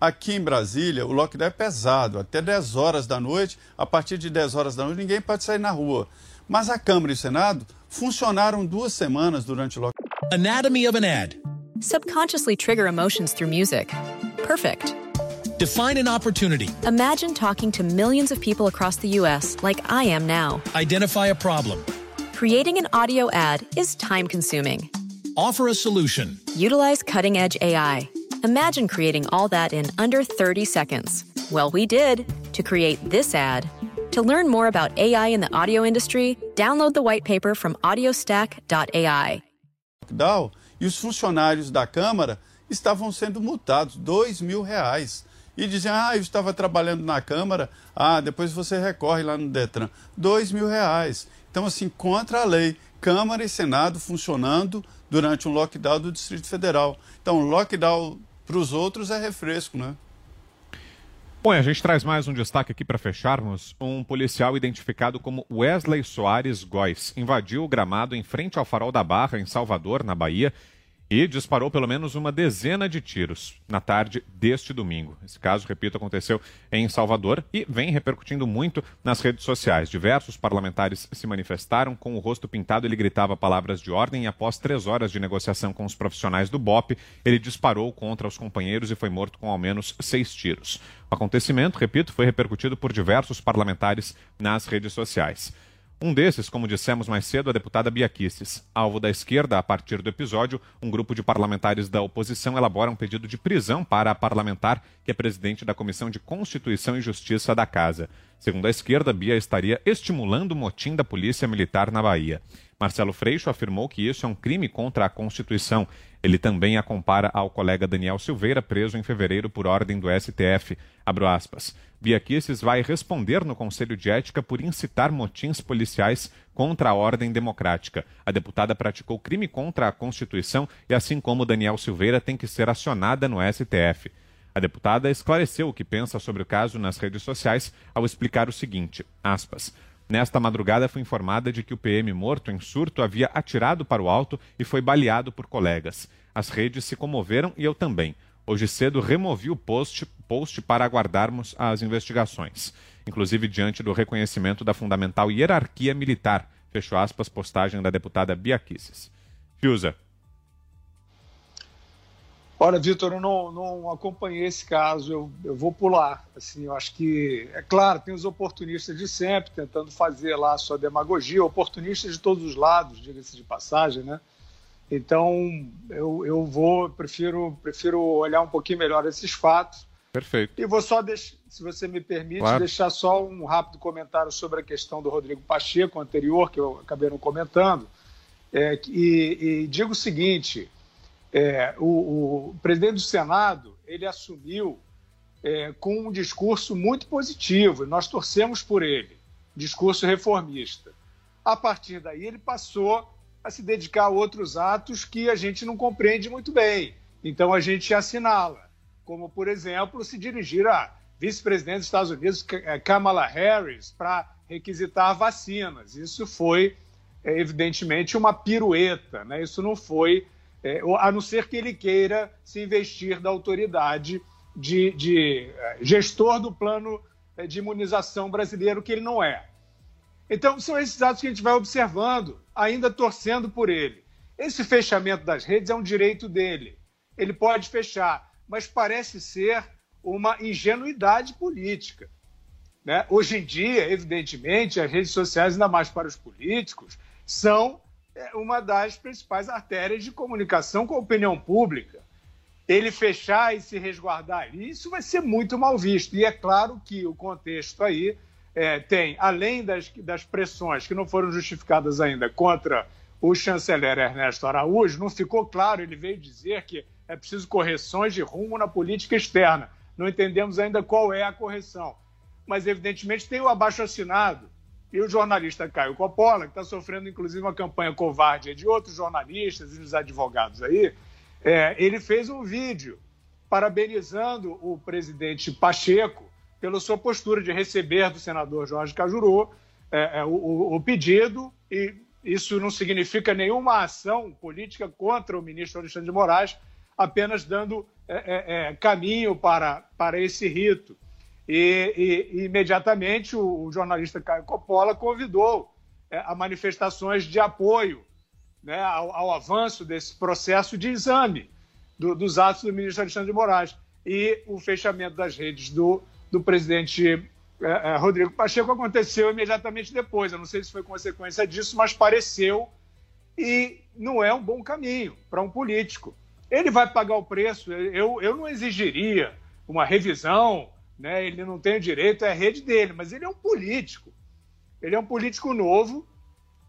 Aqui em Brasília, o lockdown é pesado, até 10 horas da noite. A partir de 10 horas da noite, ninguém pode sair na rua. Mas a Câmara e o Senado funcionaram duas semanas durante o lockdown. Anatomy of an ad. Subconsciously trigger emotions through music. Perfect. Define an opportunity. Imagine talking to millions of people across the U.S. like I am now. Identify a problem. Creating an audio ad is time consuming. Offer a solution. Utilize cutting edge AI. Imagine creating all that in under 30 seconds. Well, we did to create this ad. To learn more about AI in the audio industry, download the white paper from audiostack.ai. E os funcionários da Câmara estavam sendo multados, dois mil reais. E diziam, ah, eu estava trabalhando na Câmara, ah, depois você recorre lá no Detran. Dois mil reais. Então, assim, contra a lei. Câmara e Senado funcionando durante um lockdown do Distrito Federal. Então, lockdown para os outros é refresco, né? Bom, a gente traz mais um destaque aqui para fecharmos. Um policial identificado como Wesley Soares Góes invadiu o gramado em frente ao Farol da Barra, em Salvador, na Bahia, e disparou pelo menos uma dezena de tiros na tarde deste domingo. Esse caso, repito, aconteceu em Salvador e vem repercutindo muito nas redes sociais. Diversos parlamentares se manifestaram com o rosto pintado. Ele gritava palavras de ordem e, após três horas de negociação com os profissionais do BOP, ele disparou contra os companheiros e foi morto com ao menos seis tiros. O acontecimento, repito, foi repercutido por diversos parlamentares nas redes sociais. Um desses, como dissemos mais cedo, a deputada Bia Kicis. Alvo da esquerda, a partir do episódio, um grupo de parlamentares da oposição elabora um pedido de prisão para a parlamentar, que é presidente da Comissão de Constituição e Justiça da Casa. Segundo a esquerda, Bia estaria estimulando o motim da Polícia Militar na Bahia. Marcelo Freixo afirmou que isso é um crime contra a Constituição. Ele também a compara ao colega Daniel Silveira, preso em fevereiro por ordem do STF. Abro aspas. Bia Kicis vai responder no Conselho de Ética por incitar motins policiais contra a ordem democrática. A deputada praticou crime contra a Constituição e, assim como Daniel Silveira, tem que ser acionada no STF. A deputada esclareceu o que pensa sobre o caso nas redes sociais ao explicar o seguinte: aspas, Nesta madrugada foi informada de que o PM morto em surto havia atirado para o alto e foi baleado por colegas. As redes se comoveram e eu também. Hoje cedo removi o post, post para aguardarmos as investigações, inclusive diante do reconhecimento da fundamental hierarquia militar. Fechou aspas, postagem da deputada Bia Kicis. Fiuza. Olha, Vitor, eu não, não, acompanhei esse caso, eu, eu vou pular. Assim, eu acho que, é claro, tem os oportunistas de sempre tentando fazer lá a sua demagogia, oportunistas de todos os lados, diga-se de passagem, né? Então, eu, eu vou, prefiro, prefiro olhar um pouquinho melhor esses fatos. Perfeito. E vou só, se você me permite, claro. deixar só um rápido comentário sobre a questão do Rodrigo Pacheco anterior, que eu acabei não comentando. É, e, e digo o seguinte é, o, o, presidente do Senado ele assumiu é, com um discurso muito positivo, nós torcemos por ele, discurso reformista. A partir daí, ele passou a se dedicar a outros atos que a gente não compreende muito bem. Então, a gente assinala, como, por exemplo, se dirigir a vice-presidente dos Estados Unidos, é, Kamala Harris, para requisitar vacinas. Isso foi, é, evidentemente, uma pirueta, né? isso não foi é, a não ser que ele queira se investir da autoridade de, de é, gestor do plano é, de imunização brasileiro, que ele não é. Então, são esses dados que a gente vai observando, ainda torcendo por ele. Esse fechamento das redes é um direito dele. Ele pode fechar, mas parece ser uma ingenuidade política. Né? Hoje em dia, evidentemente, as redes sociais, ainda mais para os políticos, são uma das principais artérias de comunicação com a opinião pública. Ele fechar e se resguardar, isso vai ser muito mal visto. E é claro que o contexto aí é, tem, além das, das pressões que não foram justificadas ainda contra o chanceler Ernesto Araújo, não ficou claro, ele veio dizer que é preciso correções de rumo na política externa. Não entendemos ainda qual é a correção. Mas, evidentemente, tem o abaixo assinado e o jornalista Caio Coppola, que está sofrendo, inclusive, uma campanha covarde de outros jornalistas e dos advogados aí, é, ele fez um vídeo parabenizando o presidente Pacheco pela sua postura de receber do senador Jorge Cajuru é, é, o, o, pedido, e isso não significa nenhuma ação política contra o ministro Alexandre de Moraes, apenas dando é, é, caminho para, para esse rito. E, e, imediatamente o, o, jornalista Caio Coppola convidou é, a manifestações de apoio né, ao, ao, avanço desse processo de exame do, dos atos do ministro Alexandre de Moraes e o fechamento das redes do, do presidente é, é, Rodrigo Pacheco aconteceu imediatamente depois. Eu não sei se foi consequência disso, mas pareceu e não é um bom caminho para um político. Ele vai pagar o preço. Eu, eu não exigiria uma revisão, né? ele não tem o direito, é a rede dele, mas ele é um político. Ele é um político novo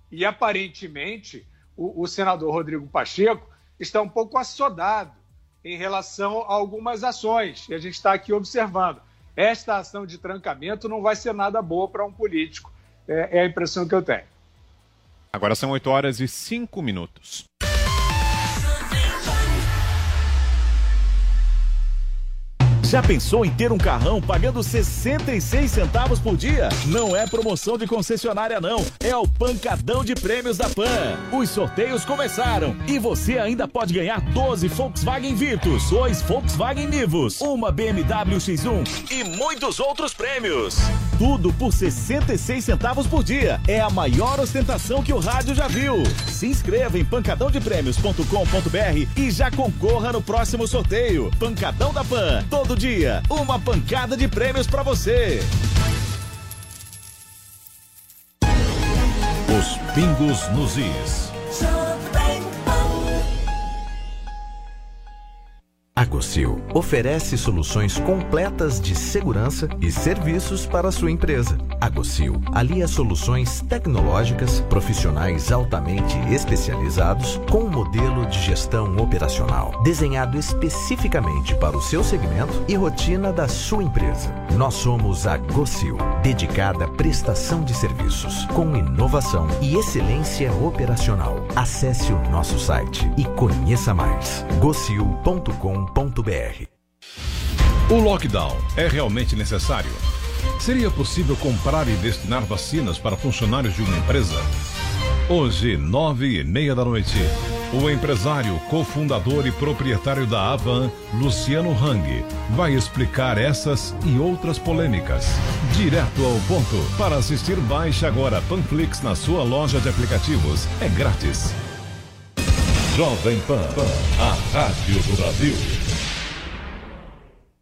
e, aparentemente, o, o senador Rodrigo Pacheco está um pouco assodado em relação a algumas ações e a gente está aqui observando. Esta ação de trancamento não vai ser nada boa para um político, é, é a impressão que eu tenho. Agora são 8 horas e 5 minutos. Já pensou em ter um carrão pagando 66 centavos por dia? Não é promoção de concessionária não, é o pancadão de prêmios da Pan. Os sorteios começaram e você ainda pode ganhar 12 Volkswagen Virtus, 2 Volkswagen Nivus, uma BMW X1 e muitos outros prêmios. Tudo por 66 centavos por dia. É a maior ostentação que o rádio já viu. Se inscreva em pancadãodeprêmios.com.br e já concorra no próximo sorteio. Pancadão da Pan, todo dia, uma pancada de prêmios para você. Os pingos nos is. A Gocil oferece soluções completas de segurança e serviços para sua empresa. A Gocil alia soluções tecnológicas, profissionais altamente especializados com um modelo de gestão operacional desenhado especificamente para o seu segmento e rotina da sua empresa. Nós somos a Gocil, dedicada à prestação de serviços com inovação e excelência operacional. Acesse o nosso site e conheça mais. gocil.com o lockdown é realmente necessário? Seria possível comprar e destinar vacinas para funcionários de uma empresa? Hoje, nove e meia da noite, o empresário, cofundador e proprietário da Avan, Luciano Hang, vai explicar essas e outras polêmicas. Direto ao ponto. Para assistir, baixe agora Panflix na sua loja de aplicativos. É grátis. Jovem Pan, a rádio do Brasil.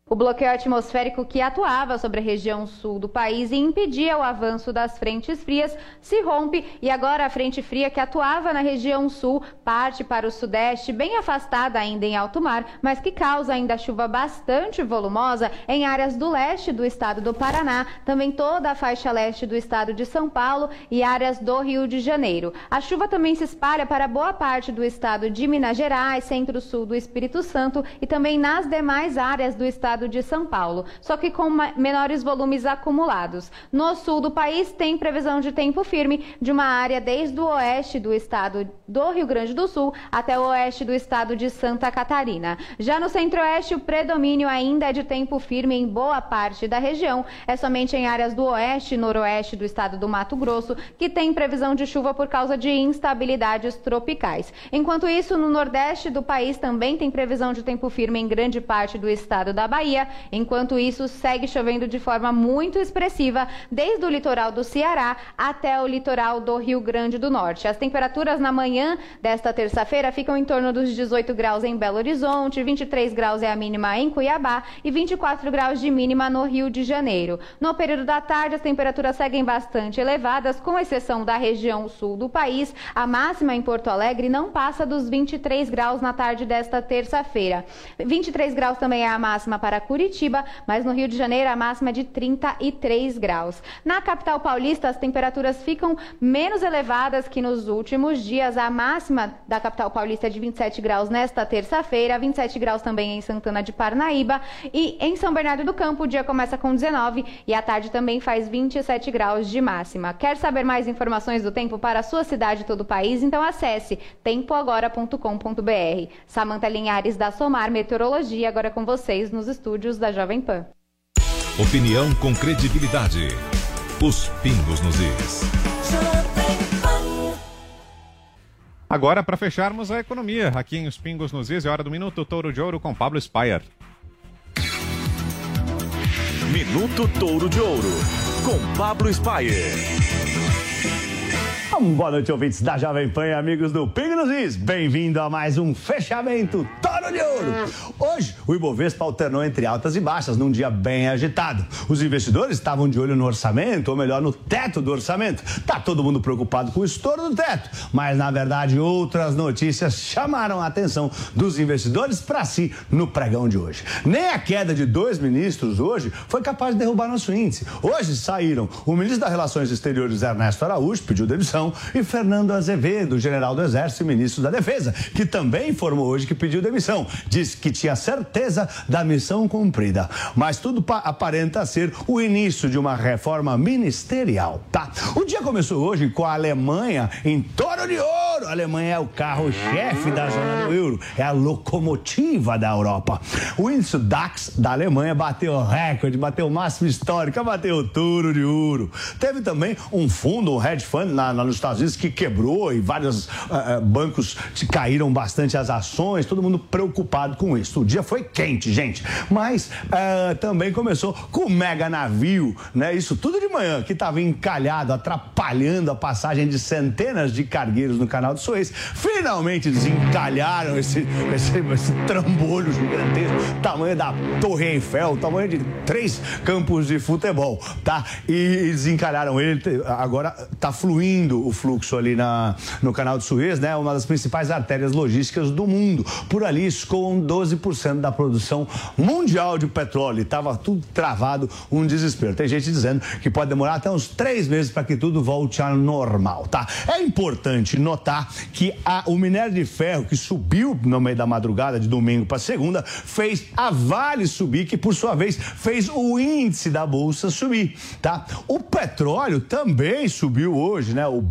O bloqueio atmosférico que atuava sobre a região sul do país e impedia o avanço das frentes frias se rompe e agora a frente fria que atuava na região sul parte para o sudeste, bem afastada ainda em alto mar, mas que causa ainda chuva bastante volumosa em áreas do leste do estado do Paraná, também toda a faixa leste do estado de São Paulo e áreas do Rio de Janeiro. A chuva também se espalha para boa parte do estado de Minas Gerais, centro-sul do Espírito Santo e também nas demais áreas do estado estado de São Paulo, só que com menores volumes acumulados. No sul do país, tem previsão de tempo firme de uma área desde o oeste do estado do Rio Grande do Sul até o oeste do estado de Santa Catarina. Já no centro-oeste, o predomínio ainda é de tempo firme em boa parte da região. É somente em áreas do oeste e noroeste do estado do Mato Grosso que tem previsão de chuva por causa de instabilidades tropicais. Enquanto isso, no nordeste do país também tem previsão de tempo firme em grande parte do estado da Bahia Bahia. Enquanto isso, segue chovendo de forma muito expressiva, desde o litoral do Ceará até o litoral do Rio Grande do Norte. As temperaturas na manhã desta terça-feira ficam em torno dos 18 graus em Belo Horizonte, 23 graus é a mínima em Cuiabá e 24 graus de mínima no Rio de Janeiro. No período da tarde, as temperaturas seguem bastante elevadas, com exceção da região sul do país. A máxima em Porto Alegre não passa dos 23 graus na tarde desta terça-feira. 23 graus também é a máxima para Curitiba, mas no Rio de Janeiro a máxima é de 33 graus. Na capital paulista, as temperaturas ficam menos elevadas que nos últimos dias. A máxima da capital paulista é de 27 graus nesta terça-feira, 27 graus também em Santana de Parnaíba e em São Bernardo do Campo o dia começa com 19 e à tarde também faz 27 graus de máxima. Quer saber mais informações do tempo para a sua cidade e todo o país? Então acesse tempoagora.com.br. Samanta Linhares da Somar Meteorologia agora com vocês nos estúdios da Jovem Pan. Opinião com credibilidade. Os pingos nos is. Agora, para fecharmos a economia, aqui em Os Pingos nos Is, é hora do Minuto Touro de Ouro com Pablo Spire. Minuto Touro de Ouro, com Pablo Spire. Boa noite, ouvintes da Jovem Pan e amigos do Ping nos Is. Bem-vindo a mais um fechamento Toro de Ouro. Hoje, o Ibovespa alternou entre altas e baixas num dia bem agitado. Os investidores estavam de olho no orçamento, ou melhor, no teto do orçamento. Tá todo mundo preocupado com o estouro do teto, mas na verdade outras notícias chamaram a atenção dos investidores para si no pregão de hoje. Nem a queda de dois ministros hoje foi capaz de derrubar nosso índice. Hoje saíram o ministro das Relações Exteriores Ernesto Araújo pediu demissão e Fernando Azevedo, general do Exército e ministro da Defesa, que também informou hoje que pediu demissão. Disse que tinha certeza da missão cumprida. Mas tudo aparenta ser o início de uma reforma ministerial, tá? O dia começou hoje com a Alemanha em Toro de Ouro. A Alemanha é o carro-chefe da zona do euro, é a locomotiva da Europa. O índice DAX da Alemanha bateu recorde, bateu o máximo histórico, bateu o Toro de Ouro. Teve também um fundo, um hedge fund na, na nos Estados Unidos que quebrou e vários uh, bancos caíram bastante as ações, todo mundo preocupado com isso. O dia foi quente, gente, mas uh, também começou com o mega navio, né? Isso tudo de manhã, que estava encalhado, atrapalhando a passagem de centenas de cargueiros no canal de Suez. Finalmente desencalharam esse, esse, esse trambolho gigantesco, tamanho da Torre Eiffel, tamanho de três campos de futebol, tá? E desencalharam ele, agora tá fluindo o fluxo ali na, no canal de Suez, né? Uma das principais artérias logísticas do mundo. Por ali escoam 12% da produção mundial de petróleo. Estava tudo travado, um desespero. Tem gente dizendo que pode demorar até uns três meses para que tudo volte ao normal, tá? É importante notar que a, o minério de ferro que subiu no meio da madrugada de domingo para segunda fez a Vale subir, que por sua vez fez o índice da bolsa subir, tá? O petróleo também subiu hoje, né? O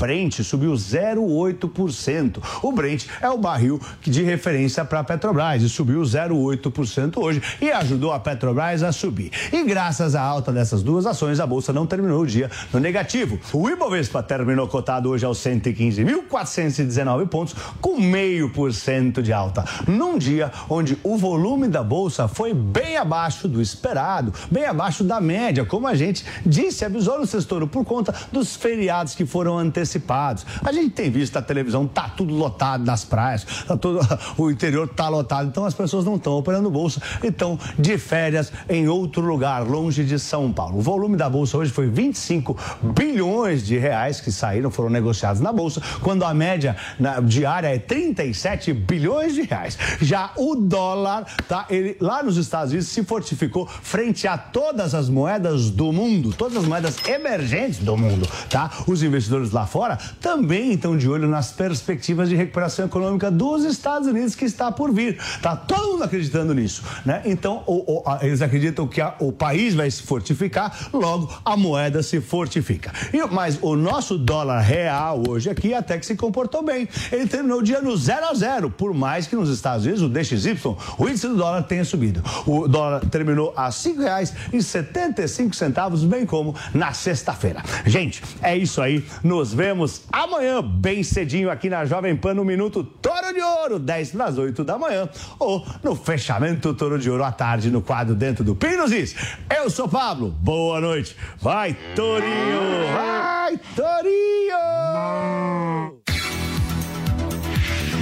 subiu 0,8%. O Brent é o barril de referência para a Petrobras e subiu 0,8% hoje e ajudou a Petrobras a subir. E graças à alta dessas duas ações, a bolsa não terminou o dia no negativo. O Ibovespa terminou cotado hoje aos 115.419 pontos, com meio por cento de alta, num dia onde o volume da bolsa foi bem abaixo do esperado, bem abaixo da média, como a gente disse, avisou no sextor por conta dos feriados que foram antecipados antecipados. A gente tem visto a televisão, tá tudo lotado nas praias, tá tudo, o interior tá lotado, então as pessoas não estão operando bolsa, estão de férias em outro lugar, longe de São Paulo. O volume da bolsa hoje foi 25 bilhões de reais que saíram, foram negociados na bolsa, quando a média na, diária é 37 bilhões de reais. Já o dólar, tá, ele lá nos Estados Unidos se fortificou frente a todas as moedas do mundo, todas as moedas emergentes do mundo, tá? Os investidores lá fora fora também estão de olho nas perspectivas de recuperação econômica dos Estados Unidos que está por vir. Tá todo mundo acreditando nisso, né? Então, o, o, a, eles acreditam que a, o país vai se fortificar, logo a moeda se fortifica. E, mas o nosso dólar real hoje aqui até que se comportou bem. Ele terminou o dia no 0 a 0, por mais que nos Estados Unidos o DXY, o índice do dólar tenha subido. O dólar terminou a R$ 5,75, bem como na sexta-feira. Gente, é isso aí. Nos vemos vemos amanhã, bem cedinho, aqui na Jovem Pan, no Minuto Toro de Ouro, 10 para 8 da manhã, ou no fechamento Toro de Ouro à tarde, no quadro dentro do Pinosis. Eu sou Pablo, boa noite. Vai, Torinho! Vai, Torinho!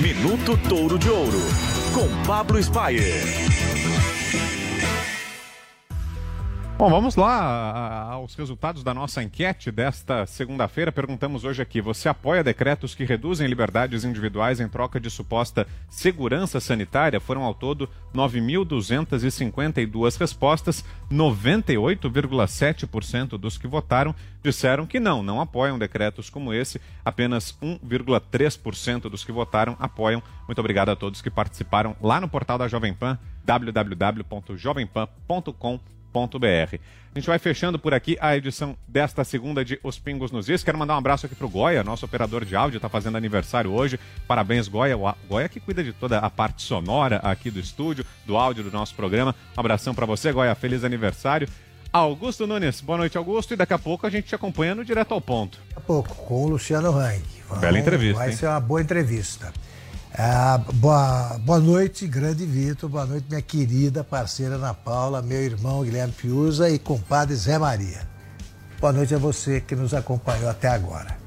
Minuto Touro de Ouro, com Pablo Spire. Bom, vamos lá aos resultados da nossa enquete desta segunda-feira. Perguntamos hoje aqui: você apoia decretos que reduzem liberdades individuais em troca de suposta segurança sanitária? Foram ao todo 9.252 respostas. 98,7% dos que votaram disseram que não, não apoiam decretos como esse. Apenas 1,3% dos que votaram apoiam. Muito obrigado a todos que participaram lá no portal da Jovem Pan, www.jovempan.com.br a gente vai fechando por aqui a edição desta segunda de Os Pingos nos Is. Quero mandar um abraço aqui pro Goia, nosso operador de áudio, está fazendo aniversário hoje. Parabéns, Goia. O Goia que cuida de toda a parte sonora aqui do estúdio, do áudio do nosso programa. Um abração para você, Goia. Feliz aniversário. Augusto Nunes, boa noite, Augusto. E daqui a pouco a gente te acompanha no Direto ao Ponto. Daqui a pouco, com o Luciano Hang. Bela entrevista. Vai hein? ser uma boa entrevista. Ah, boa, boa noite, grande Vitor. Boa noite, minha querida parceira Ana Paula, meu irmão Guilherme Piusa e compadre Zé Maria. Boa noite a você que nos acompanhou até agora.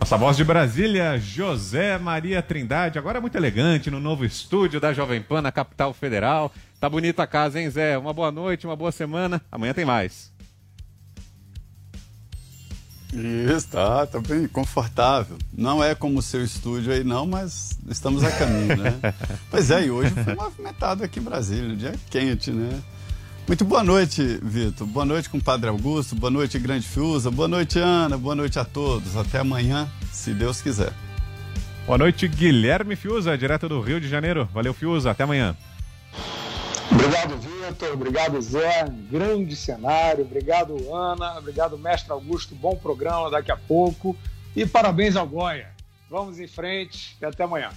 Nossa voz de Brasília, José Maria Trindade, agora é muito elegante no novo estúdio da Jovem Pan na capital federal. Tá bonita a casa, hein, Zé? Uma boa noite, uma boa semana. Amanhã tem mais. Isso, tá, tá bem confortável. Não é como o seu estúdio aí, não, mas estamos a caminho, né? pois é, e hoje foi movimentado aqui em Brasília, um dia quente, né? Muito boa noite, Vitor. Boa noite, compadre Augusto. Boa noite, Grande Fiuza. Boa noite, Ana. Boa noite a todos. Até amanhã, se Deus quiser. Boa noite, Guilherme Fiuza, direto do Rio de Janeiro. Valeu, Fiuza. Até amanhã. Obrigado, Vitor. Obrigado, Zé. Grande cenário. Obrigado, Ana. Obrigado, mestre Augusto. Bom programa daqui a pouco. E parabéns ao Goia. Vamos em frente e até amanhã.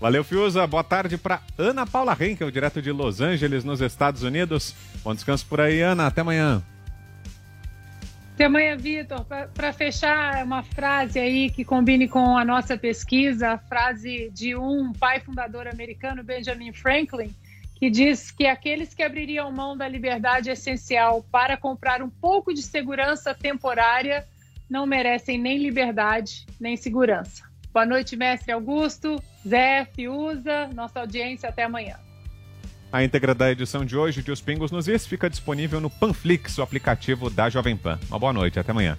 Valeu, Fiuza. Boa tarde para Ana Paula Henkel, direto de Los Angeles, nos Estados Unidos. Bom descanso por aí, Ana. Até amanhã. Até amanhã, Vitor. Para fechar, uma frase aí que combine com a nossa pesquisa, a frase de um pai fundador americano, Benjamin Franklin, que diz que aqueles que abririam mão da liberdade essencial para comprar um pouco de segurança temporária não merecem nem liberdade nem segurança. Boa noite, mestre Augusto, Zé, Fiuza, nossa audiência, até amanhã. A íntegra da edição de hoje de Os Pingos nos Is fica disponível no Panflix, o aplicativo da Jovem Pan. Uma boa noite, até amanhã.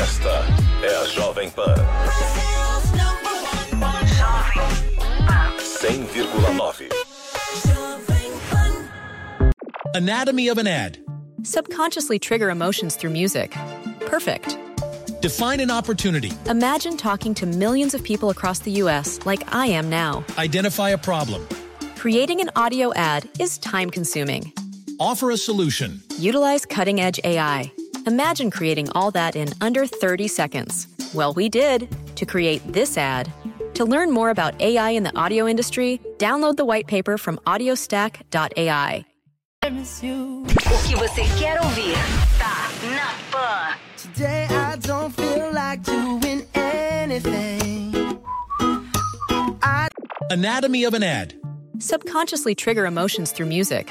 Esta é a Jovem Pan. 100,9. Anatomy of an ad. Subconsciously trigger emotions through music. Perfect. Define an opportunity. Imagine talking to millions of people across the U.S. like I am now. Identify a problem. Creating an audio ad is time consuming. Offer a solution. Utilize cutting edge AI. Imagine creating all that in under 30 seconds. Well, we did to create this ad. To learn more about AI in the audio industry, download the white paper from audiostack.ai. O que você quer ouvir tá na Pan. Today I don't feel like doing anything. I... Anatomy of an ad. Subconsciously trigger emotions through music.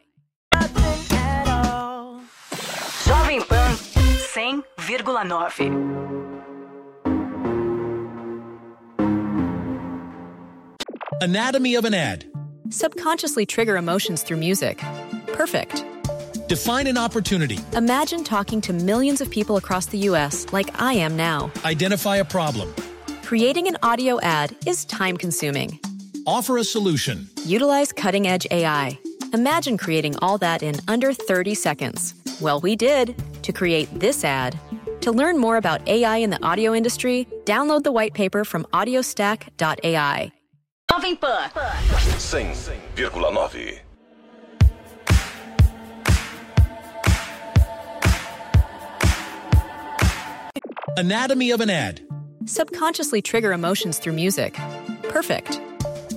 100,9. Anatomy of an ad. Subconsciously trigger emotions through music. Perfect. Define an opportunity. Imagine talking to millions of people across the U.S. like I am now. Identify a problem. Creating an audio ad is time consuming. Offer a solution. Utilize cutting edge AI. Imagine creating all that in under 30 seconds. Well, we did to create this ad. To learn more about AI in the audio industry, download the white paper from audiostack.ai. Jovem Pan. 100,9. Anatomy of an ad. Subconsciously trigger emotions through music. Perfect.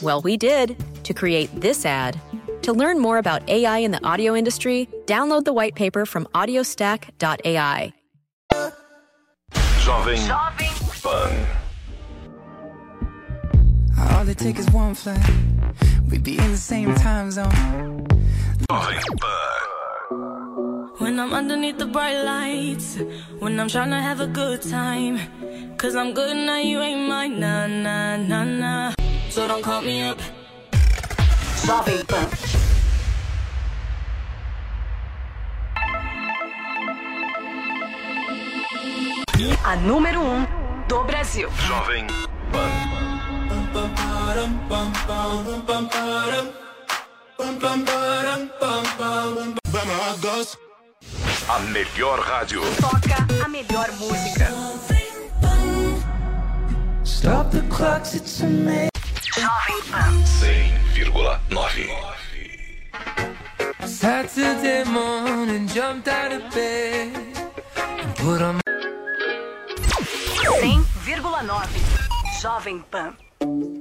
Well, we did to create this ad. To learn more about AI in the audio industry, download the white paper from audiostack.ai. Jovem Pan. All it takes is one flight. We'd be in the same time zone. Jovem Pan. When I'm underneath the bright lights, when I'm trying to have a good time. Cause I'm good now, you ain't mine, nah, nah, nah, nah. So don't call me up. Jovem Pan. A número 1 um do Brasil. Jovem Pan. A melhor rádio. Toca a melhor música. Stop the clocks, it's a man. Jovem Pan. 100,9. Saturday morning, jumped out of bed and put on 100,9. Jovem Pan.